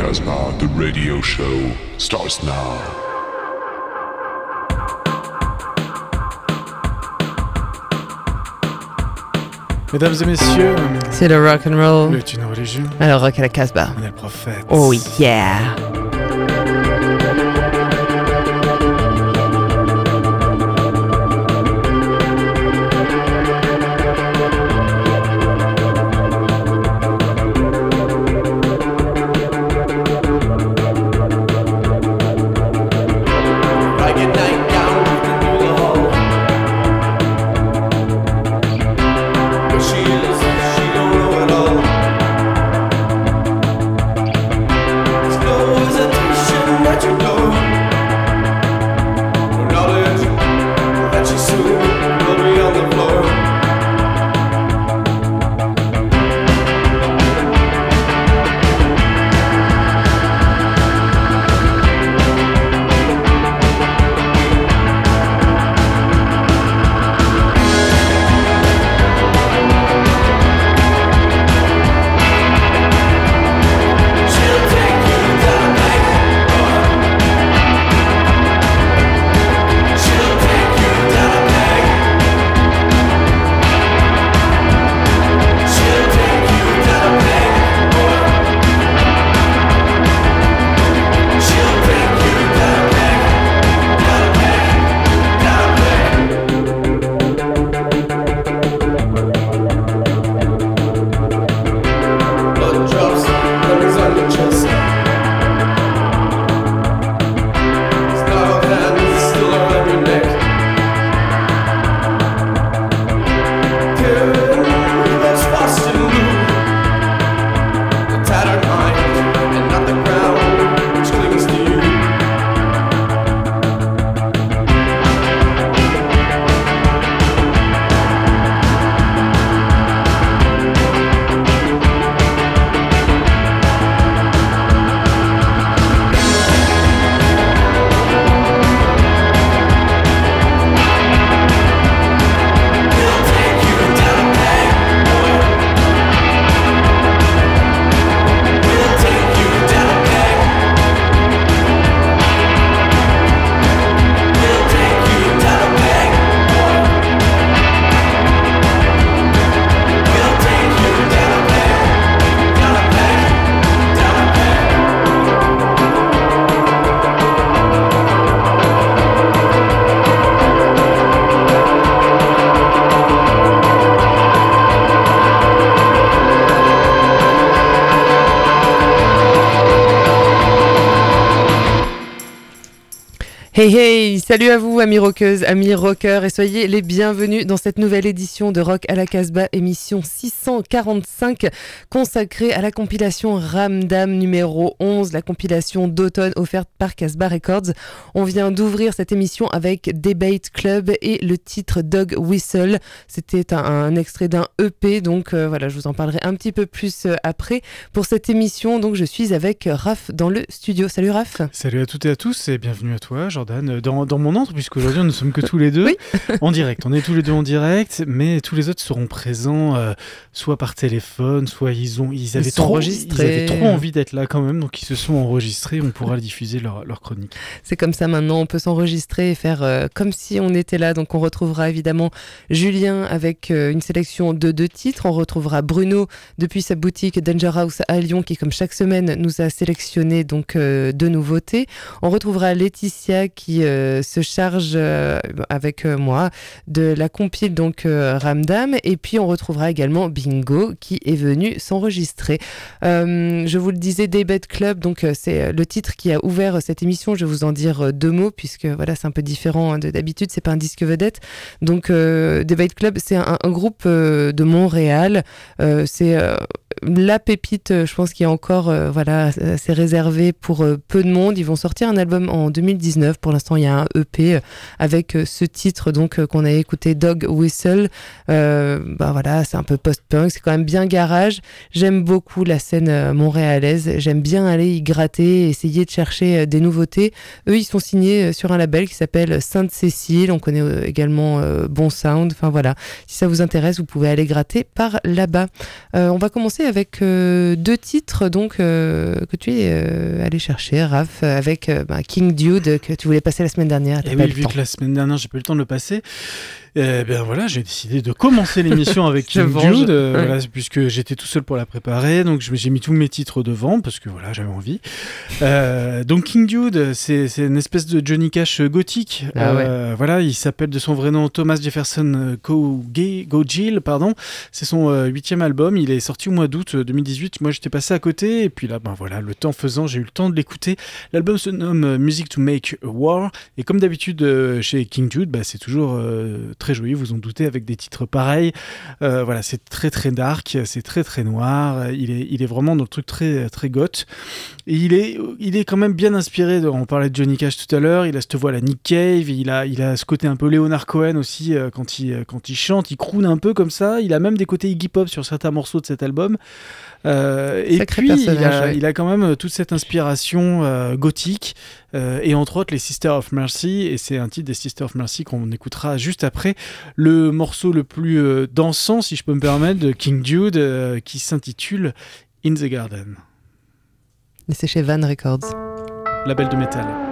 Casbah, the radio show, starts now. Mesdames et messieurs, C'est le rock and roll. le une religion, Alors rock à la Casbah. on est le prophète. Oh yeah. Hey hey, salut à vous amis rockeuses, amis rockers et soyez les bienvenus dans cette nouvelle édition de Rock à la Casbah, émission 645 consacrée à la compilation Ramdam numéro 11, la compilation d'automne offerte par Casbah Records. On vient d'ouvrir cette émission avec Debate Club et le titre Dog Whistle. C'était un, un extrait d'un EP, donc euh, voilà, je vous en parlerai un petit peu plus euh, après. Pour cette émission, donc je suis avec Raph dans le studio. Salut Raph. Salut à toutes et à tous et bienvenue à toi, Jordan, dans, dans mon antre, puisqu'aujourd'hui nous ne sommes que tous les deux Oui. en direct. On est tous les deux en direct, mais tous les autres seront présents euh, soit par téléphone, soit ils, ont, ils, avaient sont trop, ils avaient trop envie d'être là quand même, donc ils se sont enregistrés. On pourra diffuser leur, leur chronique. C'est comme ça maintenant, on peut s'enregistrer et faire euh, comme si on était là. Donc on retrouvera évidemment Julien avec euh, une sélection de deux titres. On retrouvera Bruno depuis sa boutique Danger House à Lyon qui, comme chaque semaine, nous a sélectionné donc euh, deux nouveautés. On retrouvera Laetitia qui se charge avec moi de la compile donc Ramdam. Et puis on retrouvera également Qui est venu s'enregistrer. Euh, je vous le disais, Daybed Club, donc euh, c'est euh, le titre qui a ouvert cette émission. Je vais vous en dire deux mots puisque voilà, c'est un peu différent hein, de d'habitude. C'est pas un disque vedette. Donc Daybed Club, c'est un, un groupe de Montréal. C'est la pépite, euh, je pense, qui est encore euh, voilà, assez réservée pour euh, peu de monde. Ils vont sortir un album en 2019 Pour l'instant, il y a un EP avec ce titre donc qu'on a écouté, Dog Whistle. Bah voilà, c'est un peu post-punk, c'est quand même bien garage. J'aime beaucoup la scène montréalaise. J'aime bien aller y gratter, essayer de chercher des nouveautés. Eux, ils sont signés sur un label qui s'appelle Sainte-Cécile. On connaît également Bon Sound. Enfin voilà, si ça vous intéresse, vous pouvez aller gratter par là-bas. On va commencer avec euh, deux titres donc euh, que tu es euh, allé chercher, Raph, avec bah, King Dude que tu voulais passer la semaine dernière. t'as Et pas oui, eu le vu temps. que la semaine dernière, j'ai pas eu le temps de le passer, eh bien voilà, j'ai décidé de commencer l'émission avec King. Dude, euh, Ouais. voilà, puisque j'étais tout seul pour la préparer, donc j'ai mis tous mes titres devant, parce que voilà, j'avais envie. Euh, donc King Dude, c'est c'est une espèce de Johnny Cash gothique. Ah ouais. Euh, Voilà, il s'appelle de son vrai nom Thomas Jefferson euh, Go- Gogill, pardon. C'est son euh, huitième album, il est sorti au mois d'août euh, 2018. Moi, j'étais passé à côté, et puis là, ben voilà, le temps faisant, j'ai eu le temps de l'écouter. L'album se nomme euh, Music to Make a War, et comme d'habitude euh, chez King Jude, bah, c'est toujours euh, très joli, vous en doutez, avec des titres pareils. Euh, voilà, c'est très très dark, c'est très très noir. Il est, il est vraiment dans le truc très très goth. Et il est, il est quand même bien inspiré. De, on parlait de Johnny Cash tout à l'heure. Il a cette voix la Nick Cave. Il a, il a ce côté un peu Leonard Cohen aussi euh, quand il, euh, quand il chante. Il croune un peu comme ça. Il a même des côtés Iggy Pop sur certains morceaux de cet album. Euh, et puis, il a, ouais. il a quand même euh, toute cette inspiration euh, gothique euh, et entre autres les Sisters of Mercy. Et c'est un titre des Sisters of Mercy qu'on écoutera juste après le morceau le plus dansant, si je peux me permettre, de King Jude euh, qui s'intitule In the Garden, Et c'est chez Van Records. label de métal.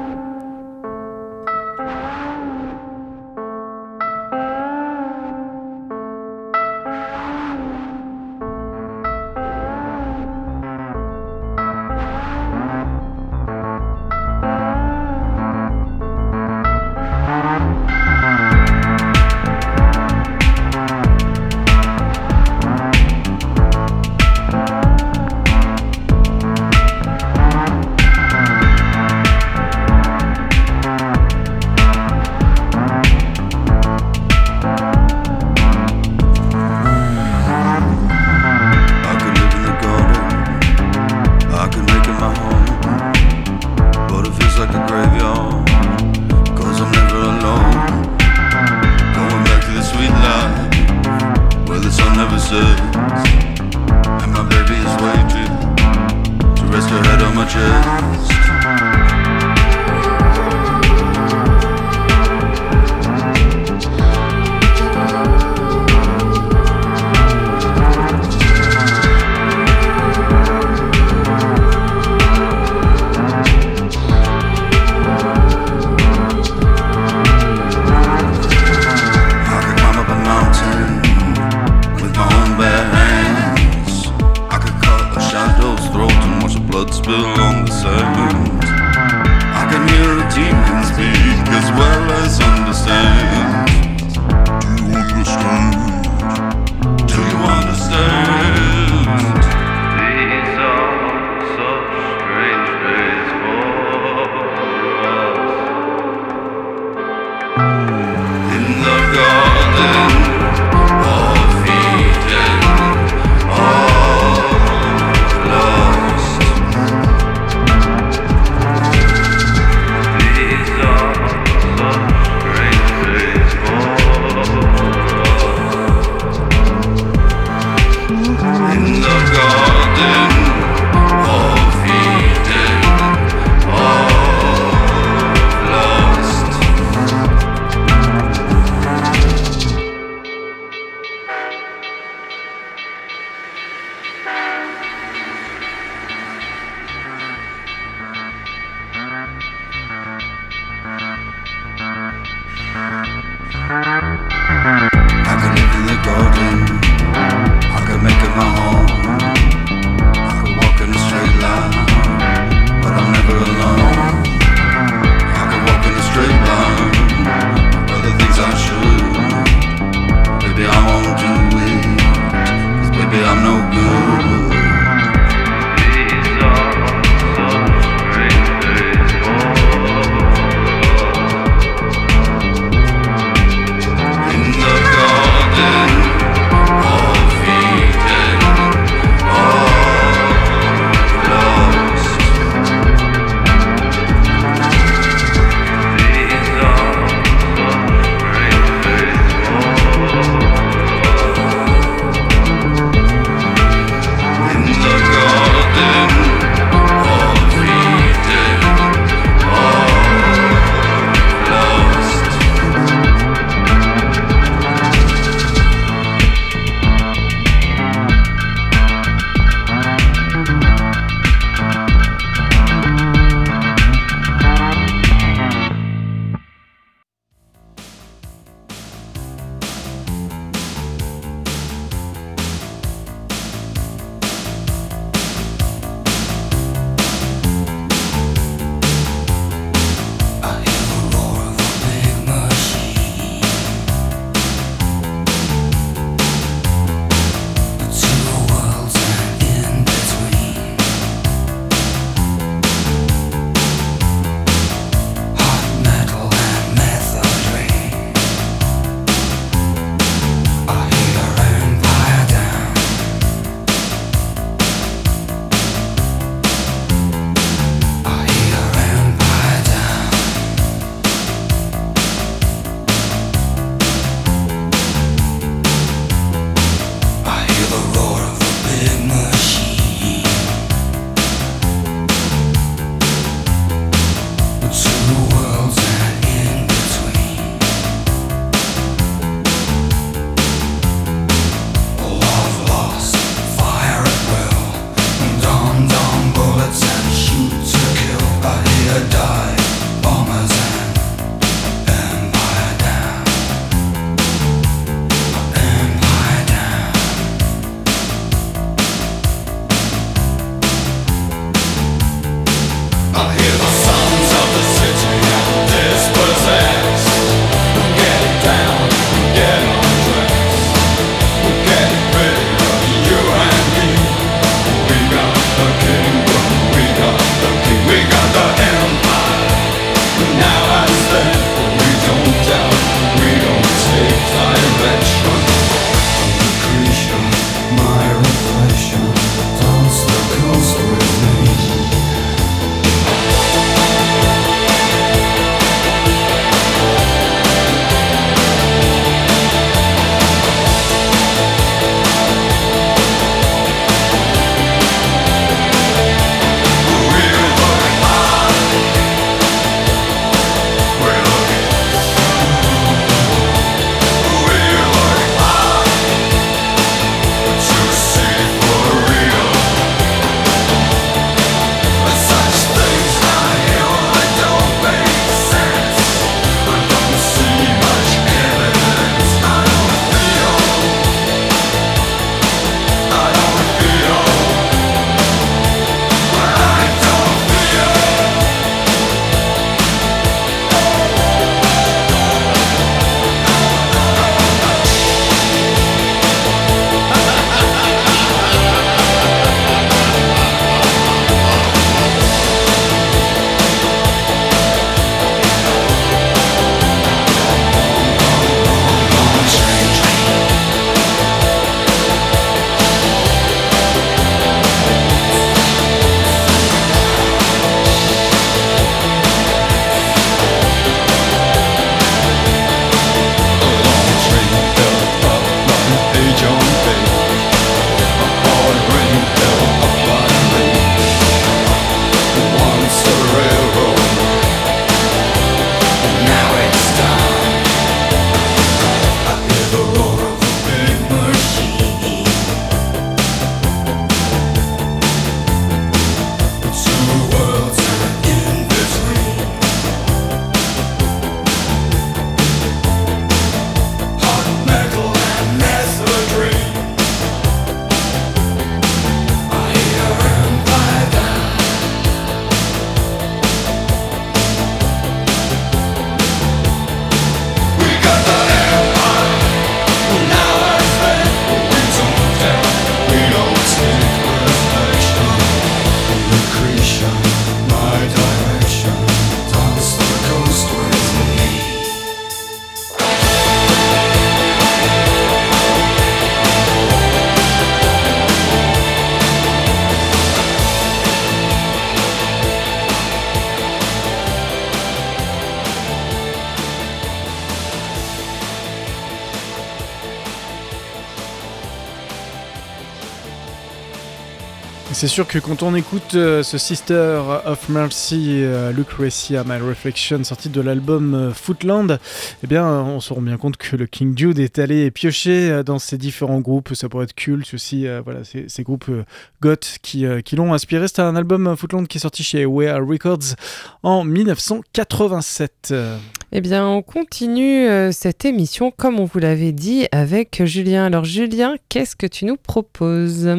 C'est sûr que quand on écoute euh, ce Sister of Mercy, euh, Lucretia, My Reflection, sorti de l'album euh, Footland, eh bien, on se rend bien compte que le King Jude est allé piocher euh, dans ces différents groupes. Ça pourrait être Cult aussi, euh, voilà, ces, groupes euh, goth qui, euh, l'ont inspiré. C'est un album euh, Footland qui est sorti chez Where Records en 1987. Euh, Eh bien, on continue euh, cette émission, comme on vous l'avait dit, avec Julien. Alors, Julien, qu'est-ce que tu nous proposes?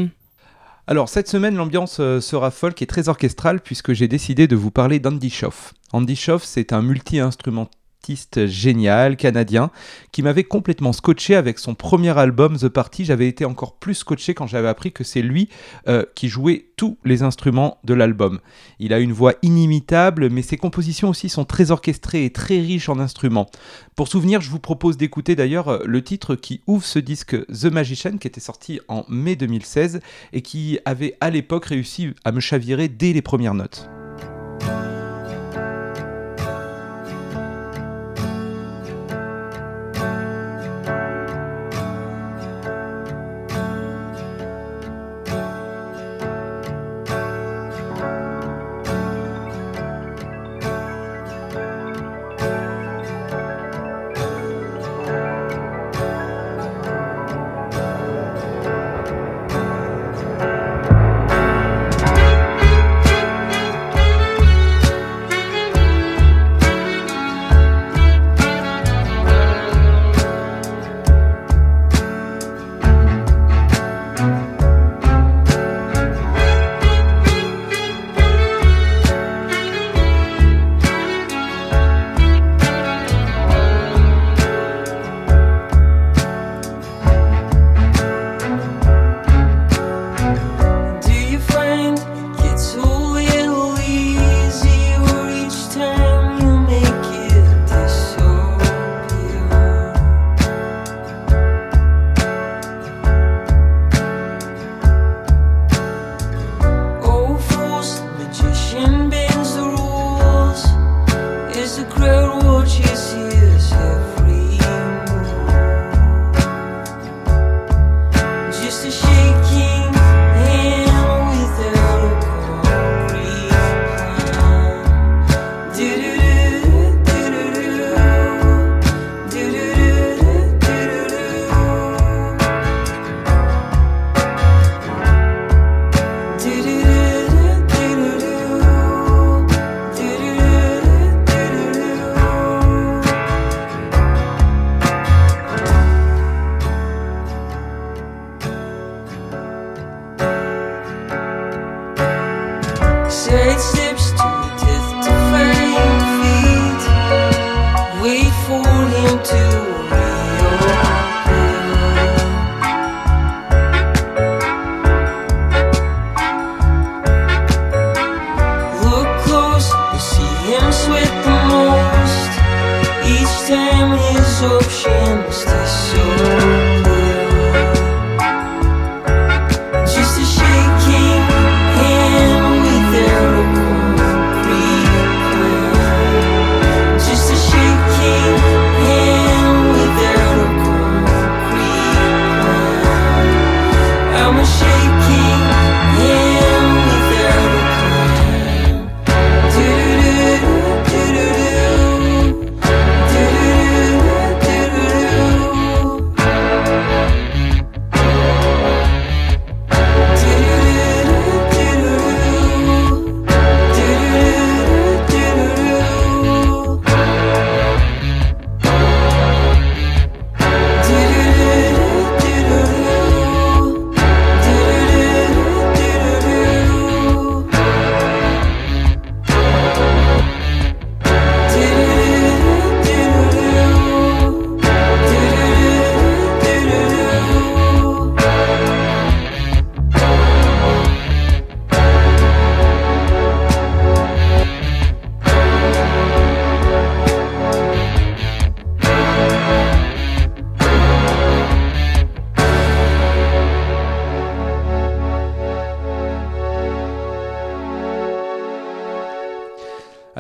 Alors, cette semaine, l'ambiance euh, sera folk et très orchestrale puisque j'ai décidé de vous parler d'Andy Schoff. Andy Schoff, c'est un multi-instrumentiste génial, canadien, qui m'avait complètement scotché avec son premier album The Party. J'avais été encore plus scotché quand j'avais appris que c'est lui euh, qui jouait tous les instruments de l'album. Il a une voix inimitable, mais ses compositions aussi sont très orchestrées et très riches en instruments. Pour souvenir, je vous propose d'écouter d'ailleurs euh, le titre qui ouvre ce disque The Magician, qui était sorti en mai 2016 et qui avait à l'époque réussi à me chavirer dès les premières notes.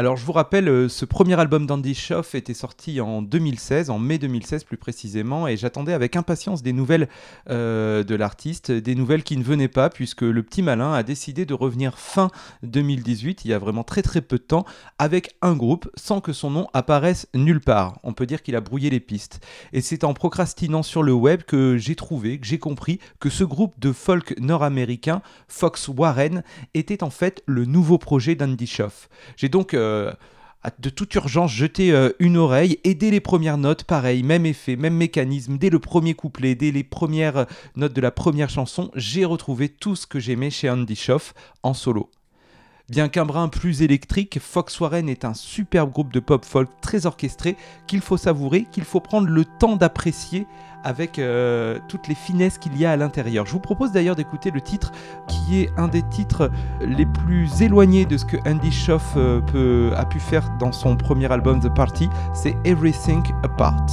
Alors je vous rappelle, euh, ce premier album d'Andy Schoff était sorti en 2016, en mai 2016 plus précisément, et j'attendais avec impatience des nouvelles euh, de l'artiste, des nouvelles qui ne venaient pas, puisque le petit malin a décidé de revenir fin 2018, il y a vraiment très très peu de temps, avec un groupe, sans que son nom apparaisse nulle part. On peut dire qu'il a brouillé les pistes. Et c'est en procrastinant sur le web que j'ai trouvé, que j'ai compris que ce groupe de folk nord-américain, Fox Warren, était en fait le nouveau projet d'Andy Schoff. J'ai donc euh, à- de toute urgence jeté euh, une oreille et dès les premières notes, pareil, même effet, même mécanisme, dès le premier couplet, dès les premières euh, notes de la première chanson, j'ai retrouvé tout ce que j'aimais chez Andy Schoff en solo. Bien qu'un brin plus électrique, Fox Warren est un superbe groupe de pop folk très orchestré qu'il faut savourer, qu'il faut prendre le temps d'apprécier avec euh, toutes les finesses qu'il y a à l'intérieur. Je vous propose d'ailleurs d'écouter le titre qui est un des titres les plus éloignés de ce que Andy Schoff euh, a pu faire dans son premier album The Party, c'est Everything Apart.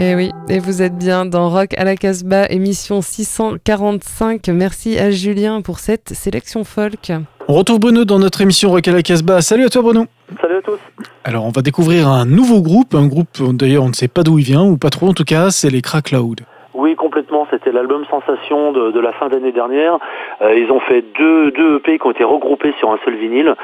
Et Eh oui, et vous êtes bien dans Rock à la Casbah, émission 645. Merci à Julien pour cette sélection folk. On retrouve Bruno dans notre émission Rock à la Casbah. Salut à toi Bruno Salut à tous. Alors on va découvrir un nouveau groupe, un groupe d'ailleurs on ne sait pas d'où il vient, ou pas trop en tout cas, c'est les Crack Loud. Oui, complètement. C'était l'album Sensation de, de la fin d'année dernière. Euh, ils ont fait deux, deux EP qui ont été regroupés sur un seul vinyle.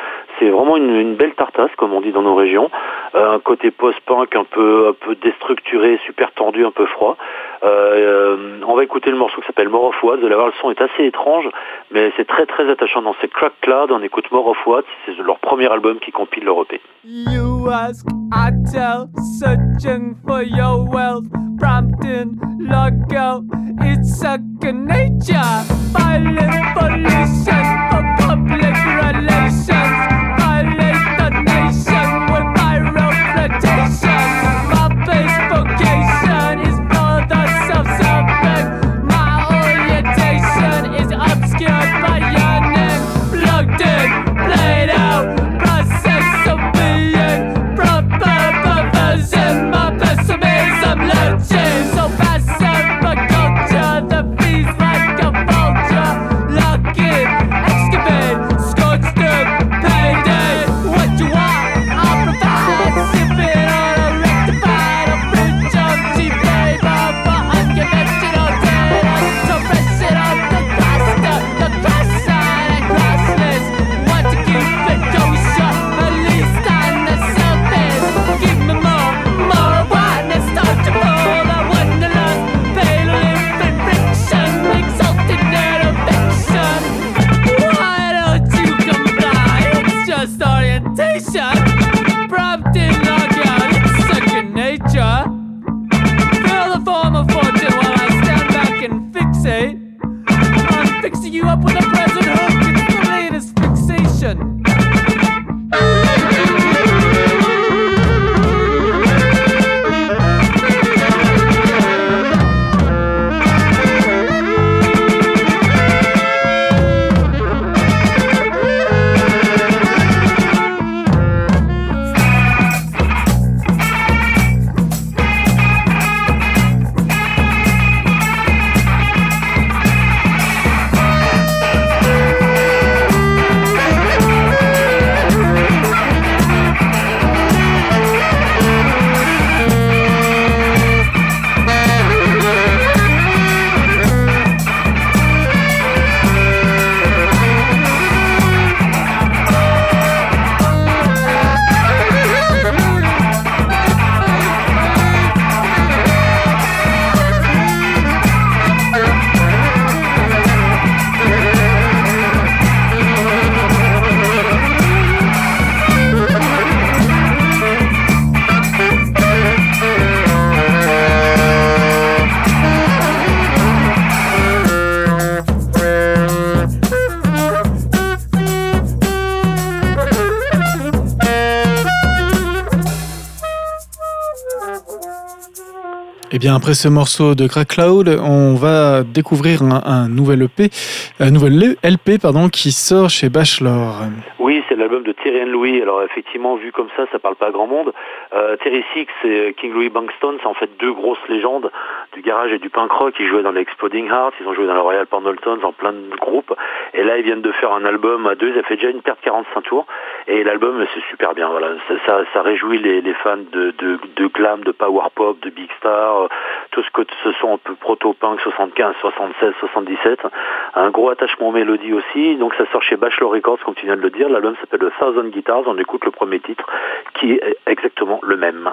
C'est vraiment une, belle tartasse, comme on dit dans nos régions. Euh, un côté post-punk un peu déstructuré, super tendu, un peu froid. Euh, euh, on va écouter le morceau qui s'appelle More of What. Vous allez voir, le son est assez étrange, mais c'est très très attachant. Dans ces Crack Cloud, on écoute More of What. C'est leur premier album qui compile leur EP. You ask, I tell, searching for your wealth. Prompting, logo, it's second nature. Violent pollution for public relations. Bien après ce morceau de Crack Cloud, on va découvrir un, nouvel EP, un nouvel LP pardon, qui sort chez Bachelor. Oui, c'est l'album de Terry and Louis. Alors effectivement, vu comme ça, ça parle pas à grand monde. Euh, Terry Six et King Louis Bankston, c'est en fait deux grosses légendes du garage et du punk rock. Ils jouaient dans les Exploding Hearts, ils ont joué dans le Royal Pendletons, dans plein de groupes. Et là, ils viennent de faire un album à deux. Ont fait déjà une de 45 tours. Et l'album, c'est super bien. Voilà, ça, ça, ça réjouit les, fans de, de, glam, de power pop, de big star, tout ce que ce sont un peu proto-punk 75, 76, 77. Un gros attachement aux mélodies aussi. Donc ça sort chez Bachelor Records, comme tu viens de le dire. L'album s'appelle The Thousand Guitars. On écoute le premier titre, qui est exactement le même.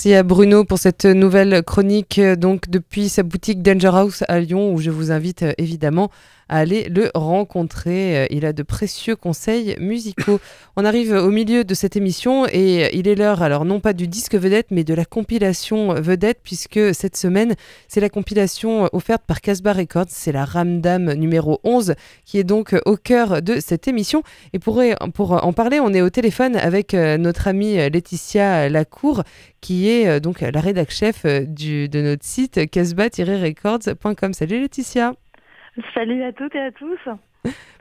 Merci à Bruno pour cette nouvelle chronique euh, donc depuis sa boutique Danger House à Lyon où je vous invite euh, évidemment à aller le rencontrer. Euh, Il a de précieux conseils musicaux. On arrive au milieu de cette émission et il est l'heure alors non pas du disque vedette mais de la compilation vedette puisque cette semaine c'est la compilation offerte par Casbah Records, c'est la Ramdam numéro 11 qui est donc au cœur de cette émission et pour, pour en parler on est au téléphone avec euh, notre amie Laetitia Lacour qui est euh, donc la rédac chef euh, du, de notre site casbah-records.com. Salut Laetitia Salut à toutes et à tous.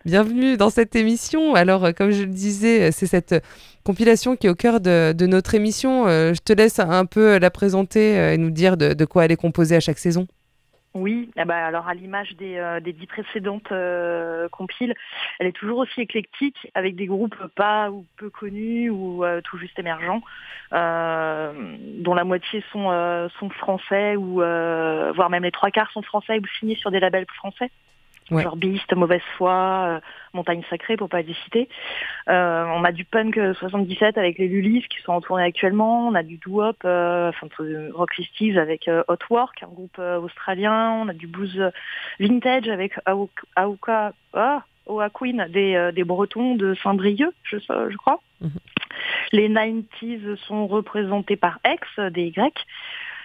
Bienvenue dans cette émission. Alors, euh, comme je le disais, euh, c'est cette euh, compilation qui est au cœur de, notre émission. Je te laisse un peu la présenter et nous dire de quoi elle est composée à chaque saison. Oui, eh ben, alors à l'image des, euh, des dix précédentes euh, compiles, elle est toujours aussi éclectique avec des groupes pas ou peu connus ou euh, tout juste émergents, euh, dont la moitié sont, euh, sont français ou euh, voire même les trois quarts sont français ou signés sur des labels français. Ouais. Genre Beast, Mauvaise Foi, euh, Montagne Sacrée pour pas les citer. Euh, on a du punk euh, 77 avec les Lulis qui sont en tournée actuellement. On a du doo-wop, euh, enfin Rock 50s avec euh, Hot Work, un groupe euh, australien. On a du blues euh, vintage avec Auka, ah, Oa Queen des, euh, des Bretons de Saint-Brieuc, je, je crois. Mhm. Les 90s sont représentés par X, euh, des Grecs.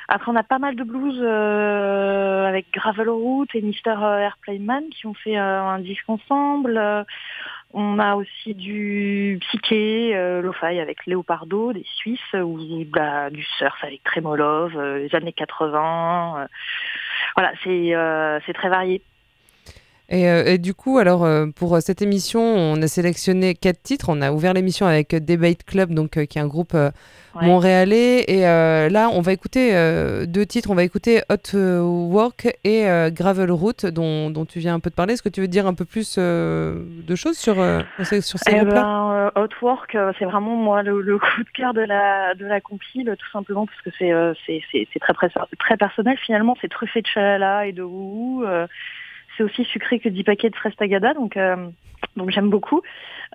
Après, on a pas mal de blues euh, avec Gravel Root et Mr. Airplane qui ont fait euh, un disque ensemble. Euh, on a aussi du psyché, euh, lo-fi avec Leopardo, des Suisses, ou bah, du surf avec Tremolov, euh, les années 80. euh. voilà, euh, c'est très varié. Et, euh, et du coup, alors euh, pour euh, cette émission, on a sélectionné quatre titres. On a ouvert l'émission avec Debate Club, donc euh, qui est un groupe Ouais. montréalais. Et là, on va écouter deux titres. On va écouter Hot Work et Gravel Route, dont, dont tu viens un peu de parler. Est-ce que tu veux dire un peu plus de choses sur, sur ces, Eh groupes-là? ben, Hot Work, c'est vraiment moi le, le coup de cœur de la de la compile, tout simplement parce que c'est c'est très pré- très personnel finalement. C'est truffé de chalala et de wouhou. C'est aussi sucré que 10 paquets de fraises tagada, donc euh, donc j'aime beaucoup.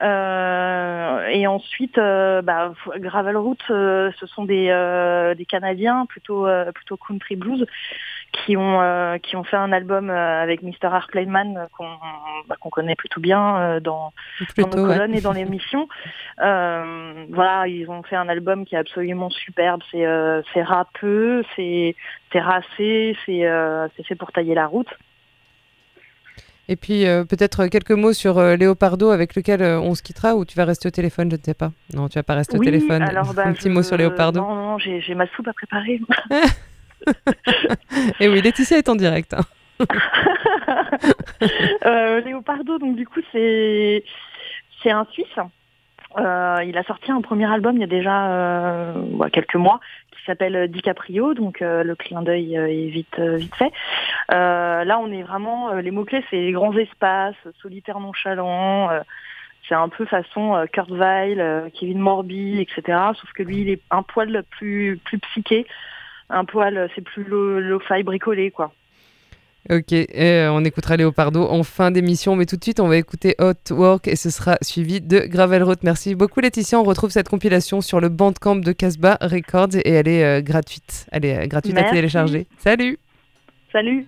Euh, et ensuite, euh, bah, Gravel Root, euh, ce sont des des Canadiens plutôt plutôt country blues qui ont qui ont fait un album avec Mr. Qu'on bah, qu'on connaît plutôt bien dans dans nos ouais. colonnes et dans l'émission. Voilà, ils ont fait un album qui est absolument superbe. C'est c'est râpeux, c'est c'est racé, c'est c'est fait pour tailler la route. Et puis euh, peut-être quelques mots sur euh, Léopardo avec lequel euh, on se quittera ou tu vas rester au téléphone, je ne sais pas. Non, tu vas pas rester au téléphone. alors bah, un petit je- mot sur Léopardo. Non, non, j'ai ma soupe à préparer. Et oui, Laetitia est en direct. hein. Léopardo, donc du coup, c'est un Suisse. Euh, il a sorti un premier album il y a déjà euh, quelques mois qui s'appelle DiCaprio, donc euh, le clin d'œil euh, est vite euh, fait. Euh, là, on est vraiment euh, les mots clés, c'est grands espaces, solitaire nonchalant. euh, c'est un peu façon euh, Kurt Weill, euh, Kevin Morby, etc. Sauf que lui, il est un poil plus plus psyché, un poil, euh, c'est plus lo- lo-fi bricolé, quoi. Ok, euh, on écoutera Léopardo en fin d'émission, mais tout de suite on va écouter Hot Work et ce sera suivi de Gravel Road. Merci beaucoup Laetitia, on retrouve cette compilation sur le Bandcamp de Casbah Records et elle est euh, gratuite. Elle est euh, gratuite à télécharger. Salut Salut.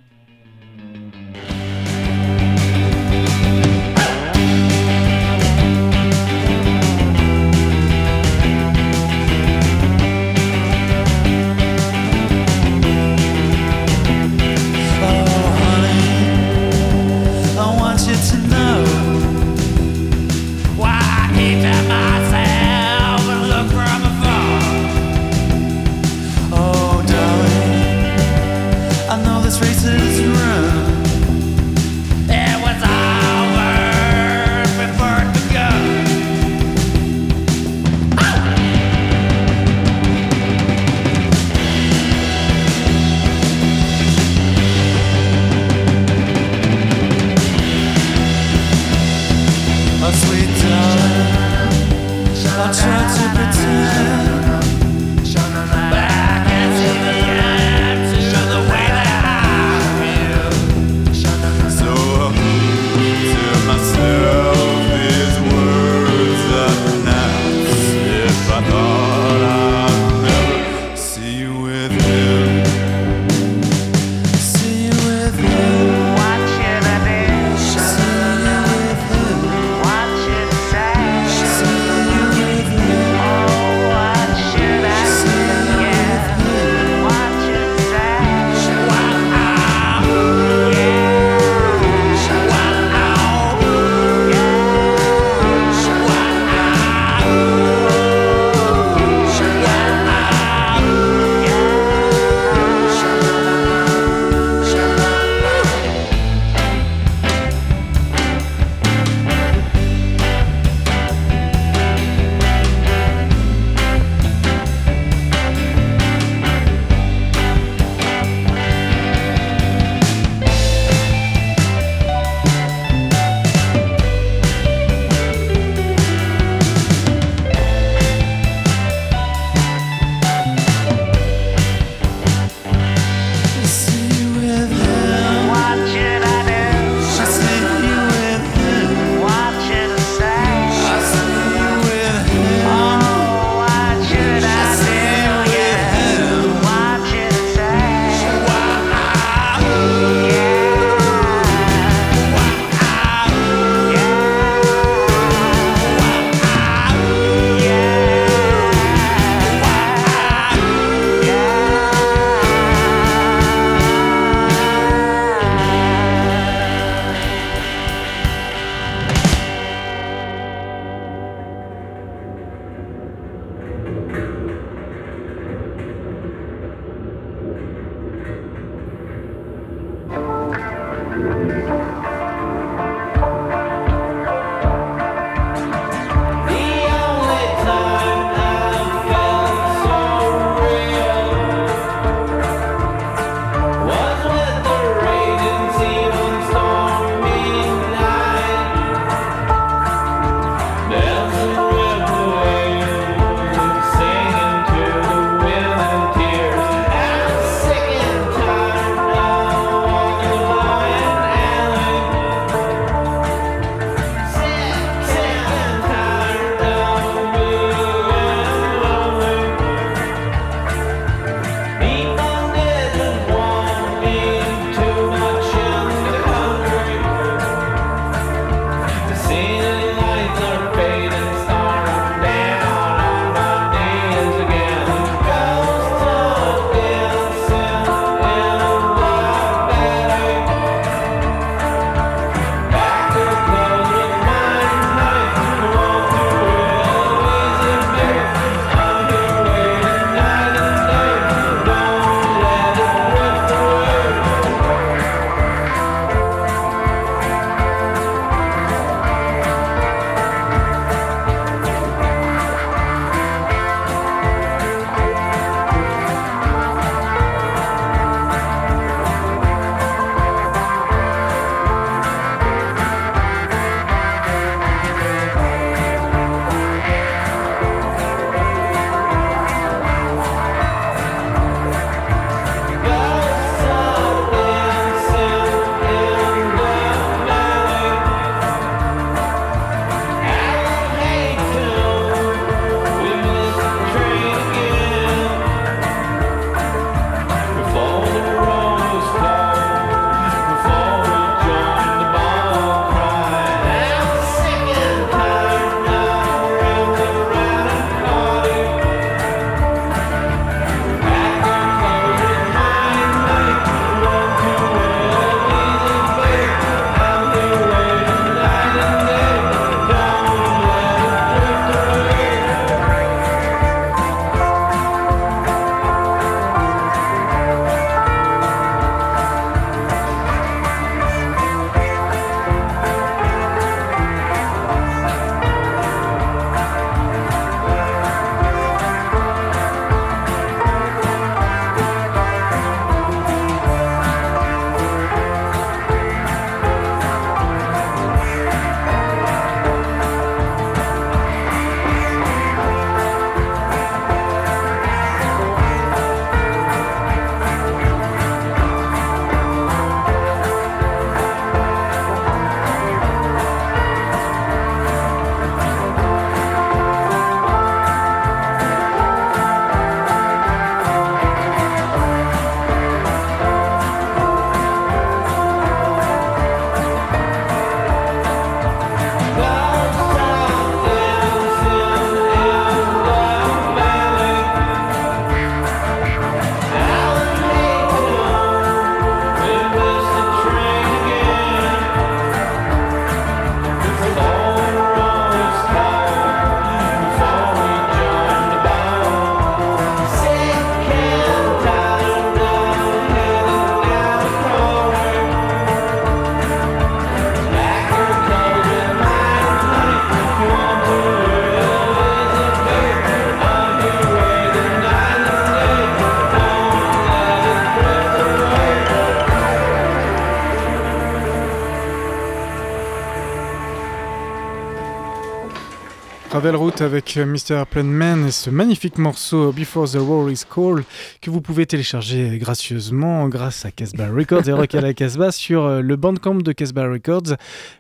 Ravelroot avec euh, Mr. Man et ce magnifique morceau Before the War is Call que vous pouvez télécharger gracieusement grâce à Casbah Records et Rock à la Casbah sur euh, le bandcamp de Casbah Records.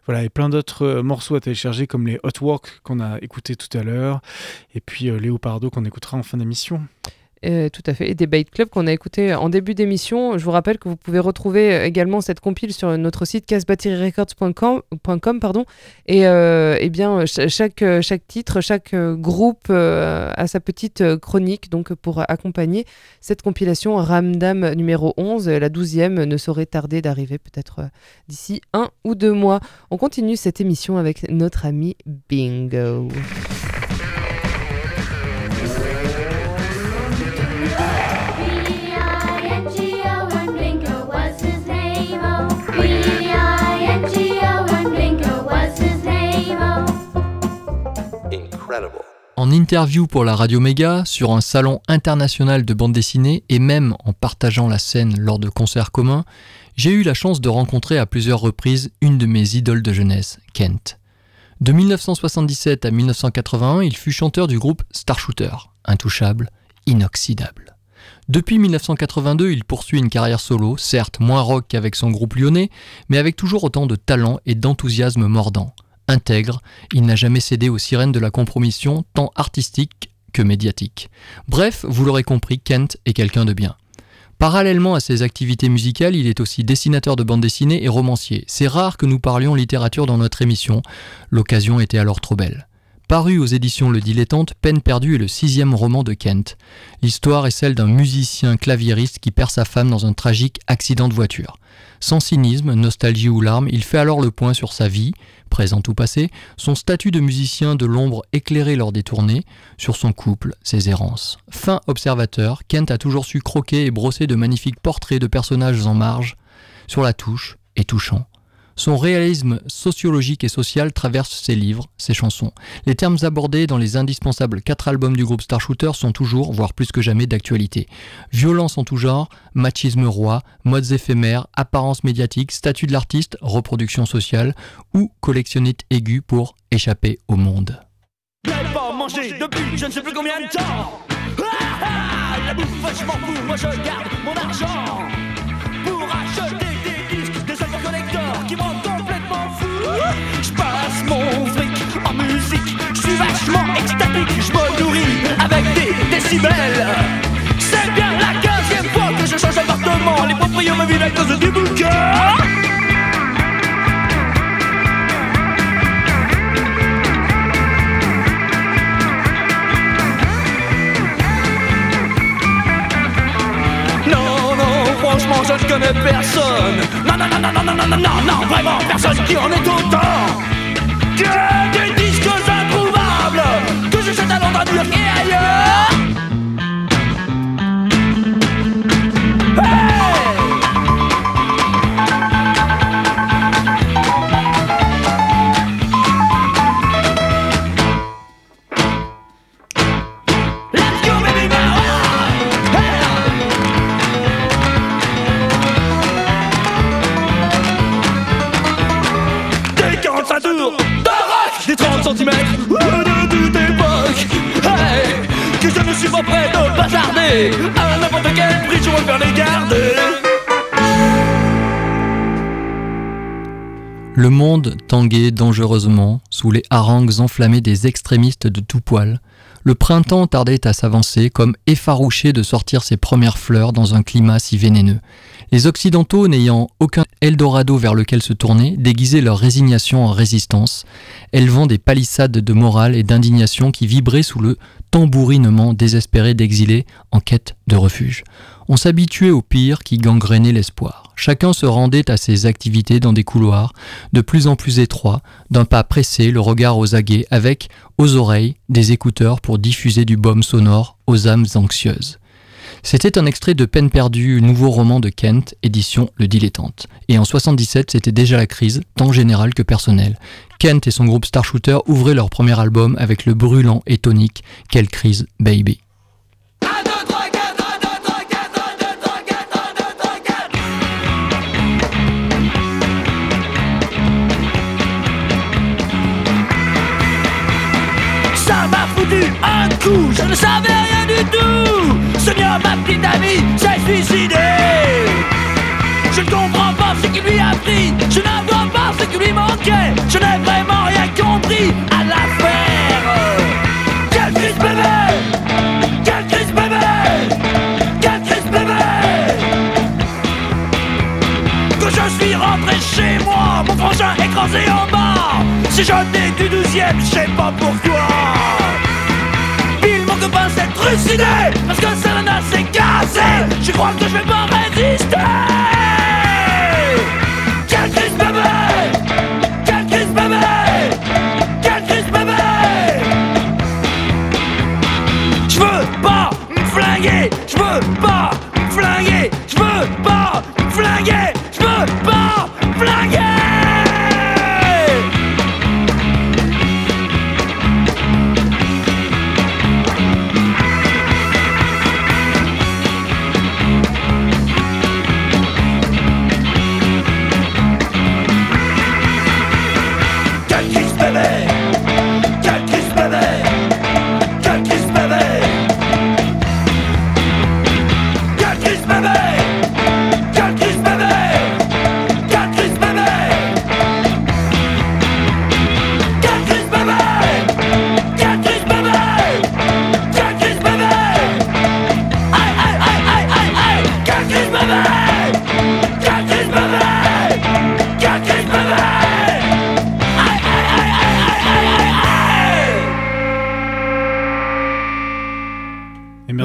Voilà, et plein d'autres euh, morceaux à télécharger comme les Hot Work qu'on a écouté tout à l'heure et puis Léopardo qu'on écoutera en fin d'émission. Euh, tout à fait. Et des Bait Club qu'on a écouté en début d'émission. Je vous rappelle que vous pouvez retrouver euh, également cette compile sur notre site casbatteryrecords.com. Pardon. Et, euh, eh bien, chaque, chaque titre, chaque groupe a sa petite chronique donc pour accompagner cette compilation Ramdam numéro 11. La douzième ne saurait tarder d'arriver peut-être d'ici un ou deux mois. On continue cette émission avec notre ami. B-I-N-G-O En interview pour la Radio Méga, sur un salon international de bande dessinée et même en partageant la scène lors de concerts communs, j'ai eu la chance de rencontrer à plusieurs reprises une de mes idoles de jeunesse, Kent. De 1977 à 1981, il fut chanteur du groupe Starshooter, intouchable, inoxydable. Depuis 1982, il poursuit une carrière solo, certes moins rock qu'avec son groupe lyonnais, mais avec toujours autant de talent et d'enthousiasme mordant. Intègre, il n'a jamais cédé aux sirènes de la compromission, tant artistique que médiatique. Bref, vous l'aurez compris, Kent est quelqu'un de bien. Parallèlement à ses activités musicales, il est aussi dessinateur de bande dessinée et romancier. C'est rare que nous parlions littérature dans notre émission, l'occasion était alors trop belle. Paru aux éditions Le Dilettante, Peine perdue est le sixième roman de Kent. L'histoire est celle d'un musicien claviériste qui perd sa femme dans un tragique accident de voiture. Sans cynisme, nostalgie ou larmes, il fait alors le point sur sa vie, présente ou passée, son statut de musicien de l'ombre éclairé lors des tournées, sur son couple, ses errances. Fin observateur, Kent a toujours su croquer et brosser de magnifiques portraits de personnages en marge, sur la touche et touchant. Son réalisme sociologique et social traverse ses livres, ses chansons. Les termes abordés dans les indispensables quatre albums du groupe Starshooter sont toujours, voire plus que jamais, d'actualité. Violence en tout genre, machisme roi, modes éphémères, apparence médiatique, statut de l'artiste, reproduction sociale ou collectionnite aiguë pour échapper au monde. La bouffe, je m'en fous, moi je garde mon argent vachement extatique, je me nourris avec des décibels. C'est bien la quinzième fois que je change d'appartement, les propriétaires me vident à cause du bouquin. Non, non, franchement, je ne connais personne. Non, non, non, non, non, non, non, non, non, vraiment, personne qui en est autant. Tanguait dangereusement sous les harangues enflammées des extrémistes de tout poil. Le printemps tardait à s'avancer, comme effarouché de sortir ses premières fleurs dans un climat si vénéneux. Les Occidentaux, n'ayant aucun Eldorado vers lequel se tourner, déguisaient leur résignation en résistance, élevant des palissades de morale et d'indignation qui vibraient sous le tambourinement désespéré d'exilés en quête de refuge. On s'habituait au pire qui gangrénait l'espoir. Chacun se rendait à ses activités dans des couloirs de plus en plus étroits, d'un pas pressé, le regard aux aguets, avec, aux oreilles, des écouteurs pour diffuser du baume sonore aux âmes anxieuses. C'était un extrait de Peine perdue, nouveau roman de Kent, édition Le Dilettante. Et en 77, c'était déjà la crise, tant générale que personnelle. Kent et son groupe Starshooter ouvraient leur premier album avec le brûlant et tonique Quelle crise, baby. Je ne savais rien du tout. Sonia, ma petite amie, s'est suicidée. Je ne comprends pas ce qui lui a pris, je ne vois pas ce qui lui manquait. Je n'ai vraiment rien compris à l'affaire. Quel triste bébé Quel triste bébé Quel triste bébé Quand je suis rentré chez moi, mon frangin écrasé en bas. Si j'étais du douzième, je sais pas pourquoi que pense être trucidé Parce que ça c'est cassé. Je crois que je vais pas résister.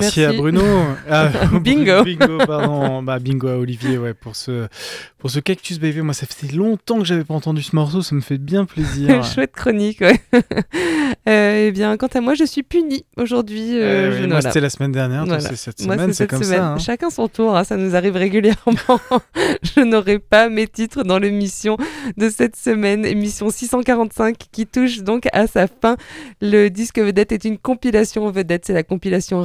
Merci, Merci. à Bruno. Ah, Bingo. bingo, pardon. Bah, bingo à Olivier, ouais, pour ce, pour ce Cactus Baby. Moi, ça fait longtemps que j'avais pas entendu ce morceau. Ça me fait bien plaisir. Chouette chronique, ouais. Euh, eh bien, quant à moi, je suis punie aujourd'hui. euh, Euh, oui, moi, c'était la semaine dernière. Voilà. c'est cette Moi, semaine, c'est comme semaine. ça. hein. Chacun son tour, hein, ça nous arrive régulièrement. je n'aurai pas mes titres dans l'émission de cette semaine, émission 645, qui touche donc à sa fin. Le disque vedette est une compilation vedette, c'est la compilation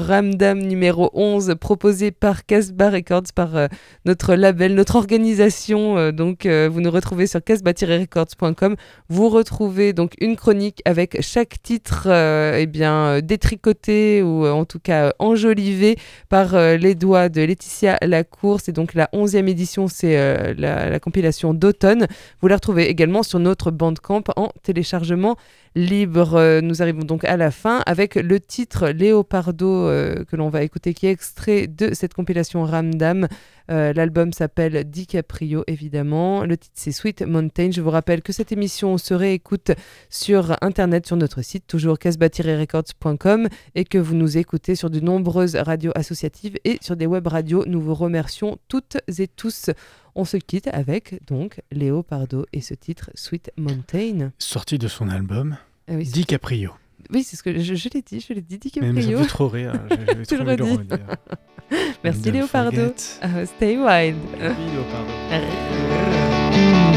Numéro 11, proposée par Casbah Records, par euh, notre label, notre organisation. euh, donc, euh, vous nous retrouvez sur casbah-records.com. Vous retrouvez donc une chronique avec chaque titre eh bien, détricoté ou en tout cas enjolivé par les doigts de Laetitia Lacour. C'est donc la 11e édition, c'est la, la compilation d'automne. Vous la retrouvez également sur notre Bandcamp en téléchargement libre. Euh, nous arrivons donc à la fin avec le titre Léopardo euh, que l'on va écouter qui est extrait de cette compilation Ramdam. Euh, L'album s'appelle DiCaprio évidemment. Le titre c'est Sweet Mountain. Je vous rappelle que cette émission se réécoute sur internet sur notre site toujours casbah-records.com et que vous nous écoutez sur de nombreuses radios associatives et sur des web radios. Nous vous remercions toutes et tous. On se quitte avec donc Léo Pardo et ce titre Sweet Mountain. Sorti de son album Ah oui, c'est- DiCaprio. Oui, c'est ce que je, je l'ai dit, je l'ai dit, Mais, mais ça DiCaprio. me fait trop rire. J'avais Tu trop le redis. Merci Léo Pardo. Ah, stay wild. Oui, Léopardo. Arrête.